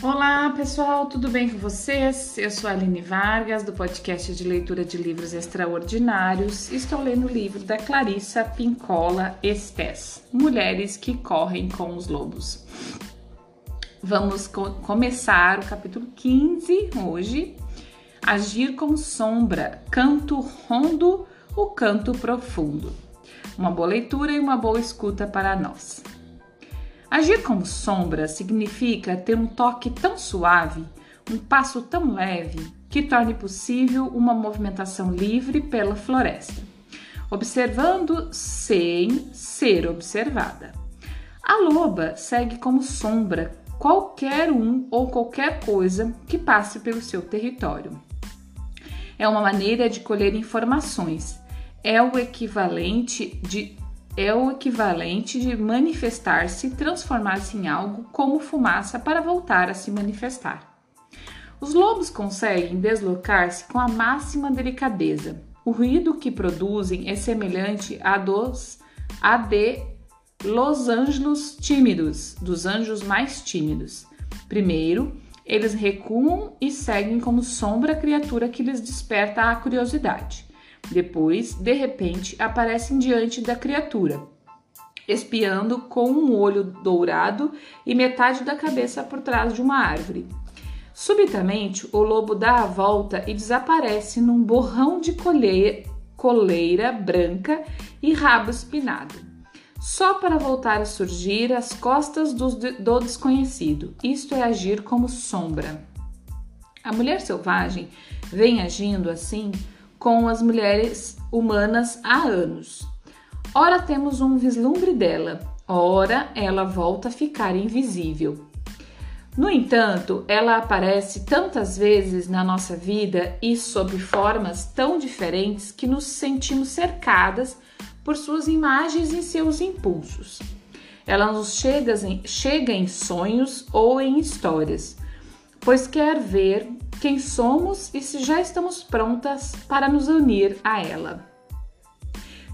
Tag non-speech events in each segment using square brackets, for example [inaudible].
Olá pessoal, tudo bem com vocês? Eu sou a Aline Vargas, do podcast de leitura de livros extraordinários. Estou lendo o livro da Clarissa Pincola Estes, Mulheres que Correm com os Lobos. Vamos co começar o capítulo 15 hoje. Agir com sombra, canto rondo, o canto profundo. Uma boa leitura e uma boa escuta para nós. Agir como sombra significa ter um toque tão suave, um passo tão leve, que torne possível uma movimentação livre pela floresta, observando sem ser observada. A loba segue como sombra qualquer um ou qualquer coisa que passe pelo seu território. É uma maneira de colher informações, é o equivalente de é o equivalente de manifestar-se, transformar-se em algo como fumaça para voltar a se manifestar. Os lobos conseguem deslocar-se com a máxima delicadeza. O ruído que produzem é semelhante a dos a de Los Angelos tímidos, dos anjos mais tímidos. Primeiro, eles recuam e seguem como sombra a criatura que lhes desperta a curiosidade. Depois, de repente, aparecem diante da criatura, espiando com um olho dourado e metade da cabeça por trás de uma árvore. Subitamente, o lobo dá a volta e desaparece num borrão de coleira branca e rabo espinado, só para voltar a surgir às costas do, do desconhecido. Isto é agir como sombra. A mulher selvagem vem agindo assim com as mulheres humanas há anos. Ora temos um vislumbre dela, ora ela volta a ficar invisível. No entanto, ela aparece tantas vezes na nossa vida e sob formas tão diferentes que nos sentimos cercadas por suas imagens e seus impulsos. Ela nos chega em, chega em sonhos ou em histórias, pois quer ver quem somos e se já estamos prontas para nos unir a ela.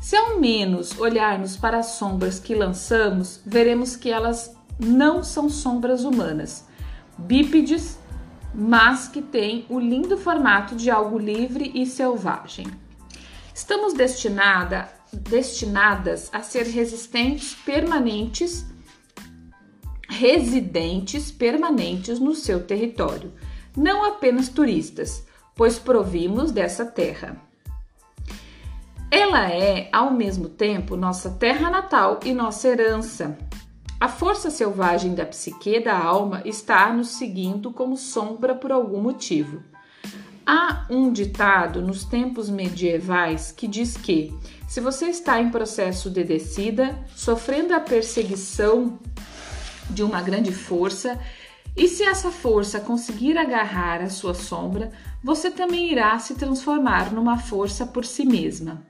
Se ao menos olharmos para as sombras que lançamos, veremos que elas não são sombras humanas, bípedes, mas que têm o lindo formato de algo livre e selvagem. Estamos destinada, destinadas a ser resistentes permanentes, residentes permanentes no seu território não apenas turistas, pois provimos dessa terra. Ela é, ao mesmo tempo, nossa terra natal e nossa herança. A força selvagem da psique da alma está nos seguindo como sombra por algum motivo. Há um ditado nos tempos medievais que diz que, se você está em processo de descida, sofrendo a perseguição de uma grande força, e se essa força conseguir agarrar a sua sombra, você também irá se transformar numa força por si mesma.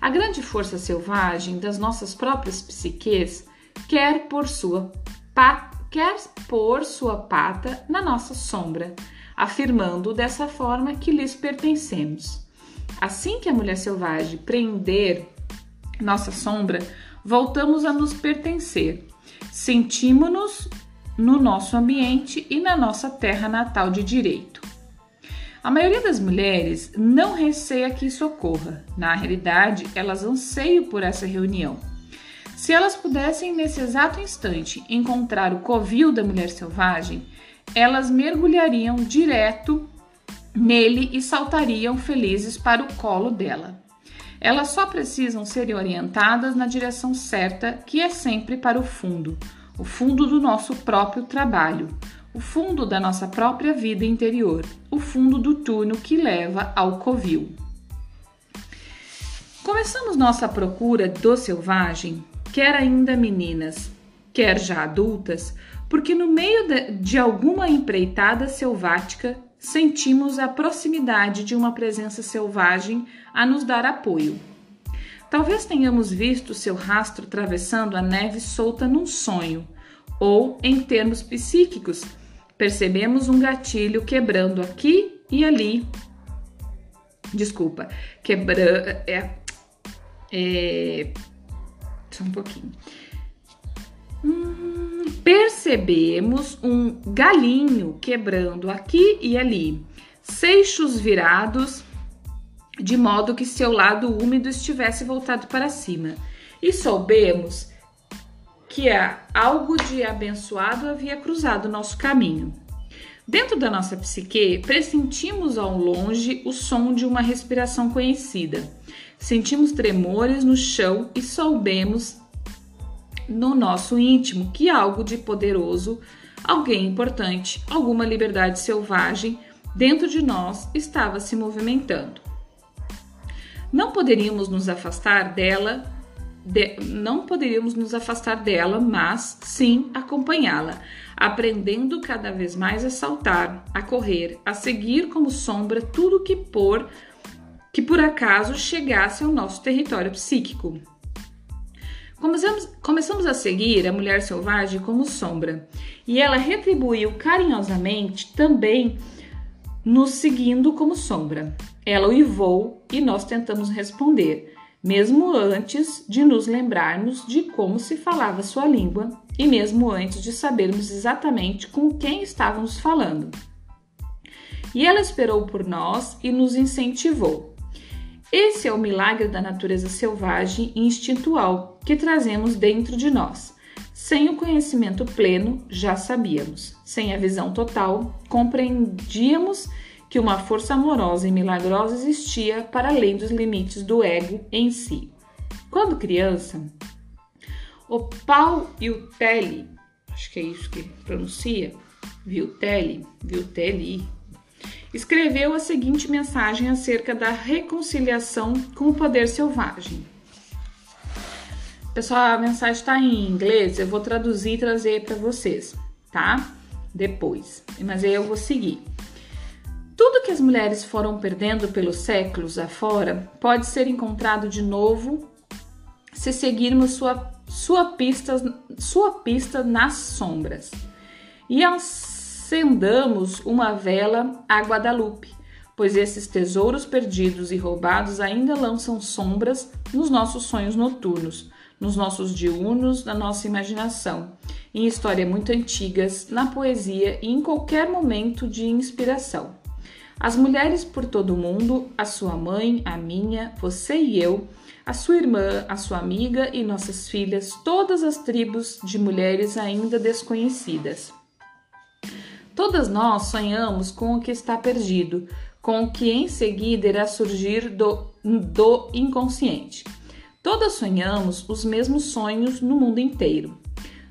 A grande força selvagem das nossas próprias psiques quer por sua pata, quer pôr sua pata na nossa sombra, afirmando dessa forma que lhes pertencemos. Assim que a mulher selvagem prender nossa sombra, voltamos a nos pertencer. Sentimos-nos no nosso ambiente e na nossa terra natal de direito. A maioria das mulheres não receia que isso ocorra. Na realidade, elas anseiam por essa reunião. Se elas pudessem, nesse exato instante, encontrar o covil da mulher selvagem, elas mergulhariam direto nele e saltariam felizes para o colo dela. Elas só precisam ser orientadas na direção certa, que é sempre para o fundo, o fundo do nosso próprio trabalho, o fundo da nossa própria vida interior, o fundo do túnel que leva ao covil. Começamos nossa procura do selvagem, quer ainda meninas, quer já adultas, porque no meio de alguma empreitada selvática sentimos a proximidade de uma presença selvagem a nos dar apoio. Talvez tenhamos visto seu rastro atravessando a neve solta num sonho, ou em termos psíquicos, percebemos um gatilho quebrando aqui e ali. Desculpa, quebrando. É, é, só um pouquinho. Hum, percebemos um galinho quebrando aqui e ali, seixos virados, de modo que seu lado úmido estivesse voltado para cima, e soubemos que algo de abençoado havia cruzado nosso caminho. Dentro da nossa psique, pressentimos ao longe o som de uma respiração conhecida. Sentimos tremores no chão e soubemos no nosso íntimo que algo de poderoso, alguém importante, alguma liberdade selvagem dentro de nós estava se movimentando. Não poderíamos nos afastar dela, de, não poderíamos nos afastar dela, mas sim acompanhá-la, aprendendo cada vez mais a saltar, a correr, a seguir como sombra tudo que por que por acaso chegasse ao nosso território psíquico. Começamos, começamos a seguir a mulher selvagem como sombra, e ela retribuiu carinhosamente também nos seguindo como sombra. Ela uivou e nós tentamos responder, mesmo antes de nos lembrarmos de como se falava sua língua e mesmo antes de sabermos exatamente com quem estávamos falando. E ela esperou por nós e nos incentivou. Esse é o milagre da natureza selvagem e instintual que trazemos dentro de nós. Sem o conhecimento pleno, já sabíamos. Sem a visão total, compreendíamos que uma força amorosa e milagrosa existia para além dos limites do ego em si. Quando criança, o Paul e o Telly, acho que é isso que pronuncia, viu Telly, viu Telly, escreveu a seguinte mensagem acerca da reconciliação com o poder selvagem. Pessoal, a mensagem está em inglês, eu vou traduzir e trazer para vocês, tá? Depois, mas eu vou seguir. Que as mulheres foram perdendo pelos séculos afora pode ser encontrado de novo se seguirmos sua, sua, pista, sua pista nas sombras. E acendamos uma vela a Guadalupe, pois esses tesouros perdidos e roubados ainda lançam sombras nos nossos sonhos noturnos, nos nossos diurnos, na nossa imaginação, em histórias muito antigas, na poesia e em qualquer momento de inspiração. As mulheres por todo o mundo, a sua mãe, a minha, você e eu, a sua irmã, a sua amiga e nossas filhas, todas as tribos de mulheres ainda desconhecidas. Todas nós sonhamos com o que está perdido, com o que em seguida irá surgir do, do inconsciente. Todas sonhamos os mesmos sonhos no mundo inteiro.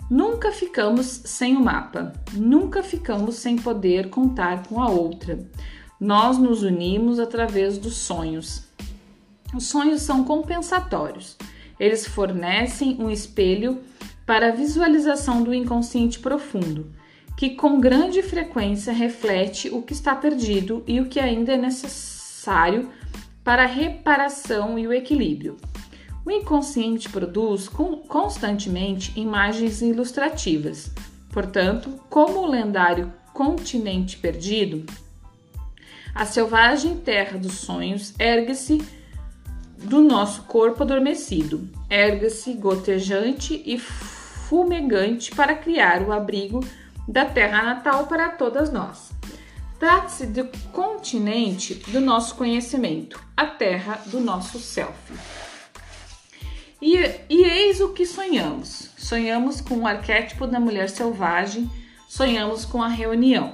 Nunca ficamos sem o mapa, nunca ficamos sem poder contar com a outra. Nós nos unimos através dos sonhos. Os sonhos são compensatórios. Eles fornecem um espelho para a visualização do inconsciente profundo que com grande frequência reflete o que está perdido e o que ainda é necessário para a reparação e o equilíbrio. O inconsciente produz constantemente imagens ilustrativas. Portanto, como o lendário continente perdido, a selvagem terra dos sonhos ergue-se do nosso corpo adormecido, ergue-se gotejante e fumegante para criar o abrigo da terra natal para todas nós. Trata-se do continente do nosso conhecimento, a terra do nosso self. E, e eis o que sonhamos: sonhamos com o arquétipo da mulher selvagem, sonhamos com a reunião.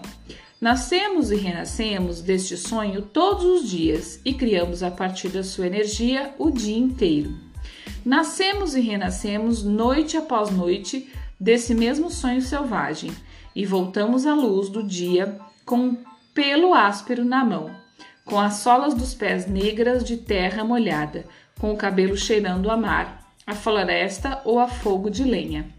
Nascemos e renascemos deste sonho todos os dias e criamos a partir da sua energia o dia inteiro. Nascemos e renascemos noite após noite desse mesmo sonho selvagem e voltamos à luz do dia com um pelo áspero na mão, com as solas dos pés negras de terra molhada, com o cabelo cheirando a mar, a floresta ou a fogo de lenha.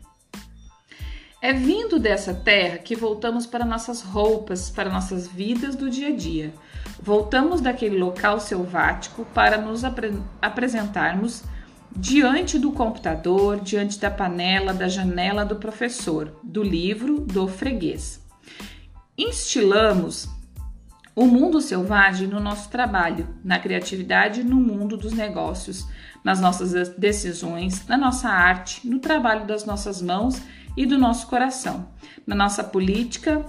É vindo dessa terra que voltamos para nossas roupas, para nossas vidas do dia a dia. Voltamos daquele local selvático para nos apre apresentarmos diante do computador, diante da panela, da janela do professor, do livro, do freguês. Instilamos o mundo selvagem no nosso trabalho, na criatividade, no mundo dos negócios, nas nossas decisões, na nossa arte, no trabalho das nossas mãos e do nosso coração, na nossa política,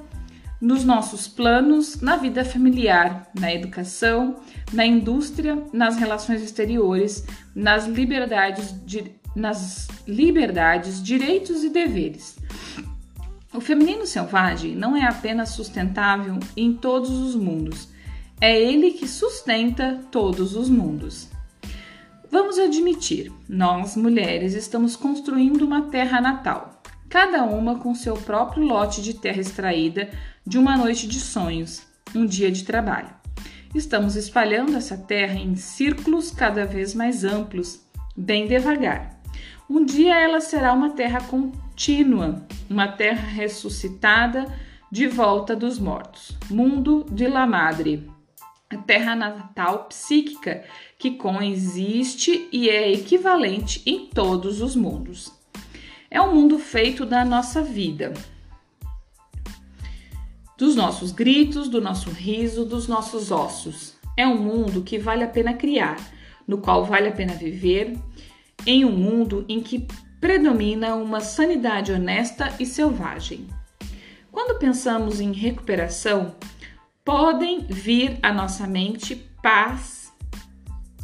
nos nossos planos, na vida familiar, na educação, na indústria, nas relações exteriores, nas liberdades, nas liberdades, direitos e deveres. O feminino selvagem não é apenas sustentável em todos os mundos, é ele que sustenta todos os mundos. Vamos admitir, nós mulheres estamos construindo uma terra natal, cada uma com seu próprio lote de terra extraída de uma noite de sonhos, um dia de trabalho. Estamos espalhando essa terra em círculos cada vez mais amplos, bem devagar. Um dia ela será uma terra contínua, uma terra ressuscitada de volta dos mortos. Mundo de La Madre a terra natal psíquica que coexiste e é equivalente em todos os mundos. É um mundo feito da nossa vida, dos nossos gritos, do nosso riso, dos nossos ossos. É um mundo que vale a pena criar, no qual vale a pena viver, em um mundo em que predomina uma sanidade honesta e selvagem. Quando pensamos em recuperação, podem vir à nossa mente paz,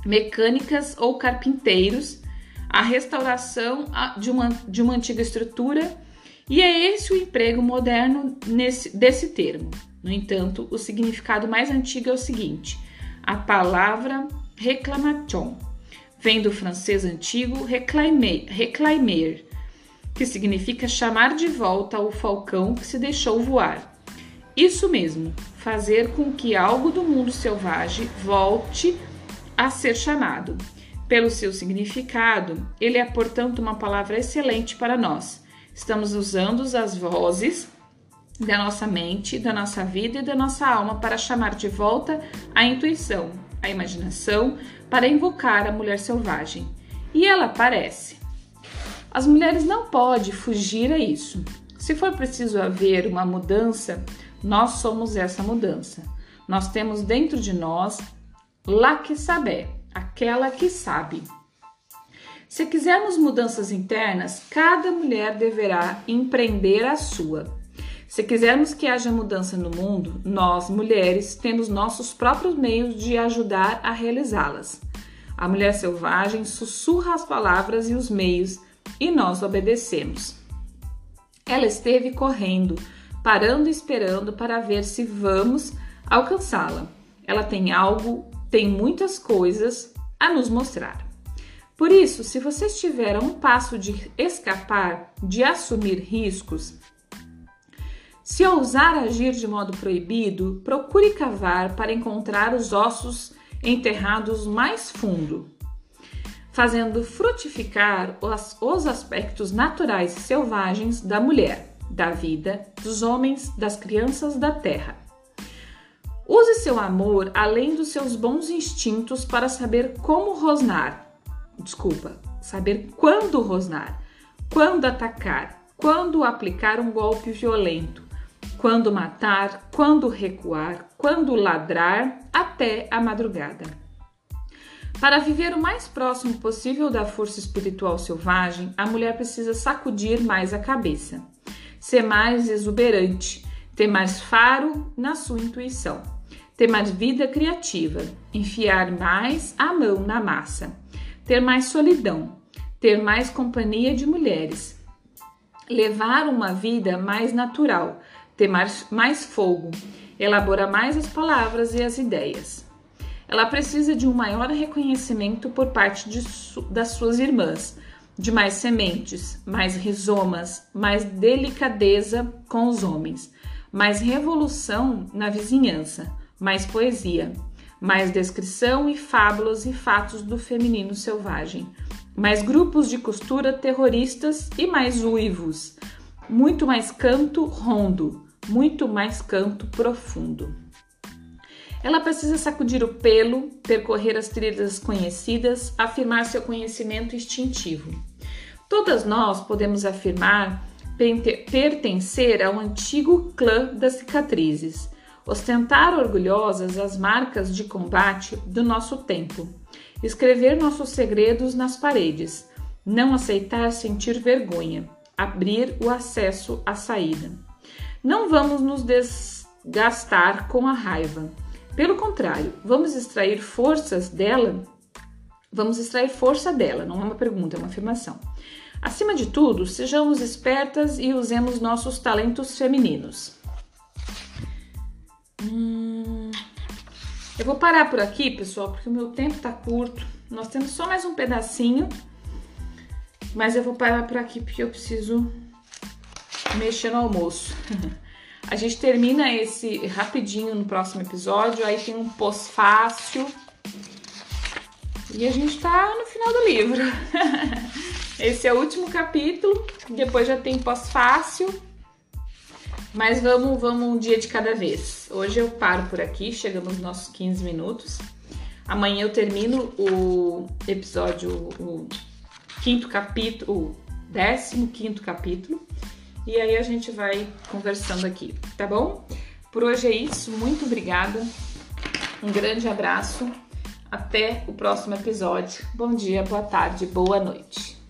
mecânicas ou carpinteiros, a restauração de uma, de uma antiga estrutura, e é esse o emprego moderno nesse, desse termo. No entanto, o significado mais antigo é o seguinte: a palavra reclamation vem do francês antigo reclamer, que significa chamar de volta o falcão que se deixou voar. Isso mesmo, fazer com que algo do mundo selvagem volte a ser chamado. Pelo seu significado, ele é, portanto, uma palavra excelente para nós. Estamos usando as vozes da nossa mente, da nossa vida e da nossa alma para chamar de volta a intuição, a imaginação, para invocar a mulher selvagem. E ela aparece. As mulheres não podem fugir a isso. Se for preciso haver uma mudança, nós somos essa mudança. Nós temos dentro de nós lá que saber, aquela que sabe. Se quisermos mudanças internas, cada mulher deverá empreender a sua. Se quisermos que haja mudança no mundo, nós, mulheres, temos nossos próprios meios de ajudar a realizá-las. A mulher selvagem sussurra as palavras e os meios e nós obedecemos. Ela esteve correndo, parando e esperando para ver se vamos alcançá-la. Ela tem algo, tem muitas coisas a nos mostrar. Por isso, se você estiver a um passo de escapar, de assumir riscos, se ousar agir de modo proibido, procure cavar para encontrar os ossos enterrados mais fundo, fazendo frutificar os, os aspectos naturais e selvagens da mulher da vida, dos homens, das crianças da terra. Use seu amor além dos seus bons instintos para saber como rosnar. Desculpa, saber quando rosnar, quando atacar, quando aplicar um golpe violento, quando matar, quando recuar, quando ladrar até a madrugada. Para viver o mais próximo possível da força espiritual selvagem, a mulher precisa sacudir mais a cabeça ser mais exuberante, ter mais faro na sua intuição, ter mais vida criativa, enfiar mais a mão na massa, ter mais solidão, ter mais companhia de mulheres, levar uma vida mais natural, ter mais, mais fogo, elaborar mais as palavras e as ideias. Ela precisa de um maior reconhecimento por parte de, das suas irmãs, de mais sementes, mais rizomas, mais delicadeza com os homens, mais revolução na vizinhança, mais poesia, mais descrição e fábulas e fatos do feminino selvagem, mais grupos de costura terroristas e mais uivos, muito mais canto rondo, muito mais canto profundo. Ela precisa sacudir o pelo, percorrer as trilhas conhecidas, afirmar seu conhecimento instintivo. Todas nós podemos afirmar pertencer ao antigo clã das cicatrizes, ostentar orgulhosas as marcas de combate do nosso tempo, escrever nossos segredos nas paredes, não aceitar sentir vergonha, abrir o acesso à saída. Não vamos nos desgastar com a raiva. Pelo contrário, vamos extrair forças dela. Vamos extrair força dela, não é uma pergunta, é uma afirmação. Acima de tudo, sejamos espertas e usemos nossos talentos femininos. Hum, eu vou parar por aqui, pessoal, porque o meu tempo tá curto. Nós temos só mais um pedacinho, mas eu vou parar por aqui porque eu preciso mexer no almoço. [laughs] A gente termina esse rapidinho no próximo episódio, aí tem um pós-fácil. E a gente tá no final do livro. [laughs] Esse é o último capítulo, depois já tem pós-fácil. Mas vamos, vamos um dia de cada vez. Hoje eu paro por aqui, chegamos nos nossos 15 minutos. Amanhã eu termino o episódio, o quinto capítulo, o décimo quinto capítulo. E aí a gente vai conversando aqui, tá bom? Por hoje é isso, muito obrigada. Um grande abraço. Até o próximo episódio. Bom dia, boa tarde, boa noite.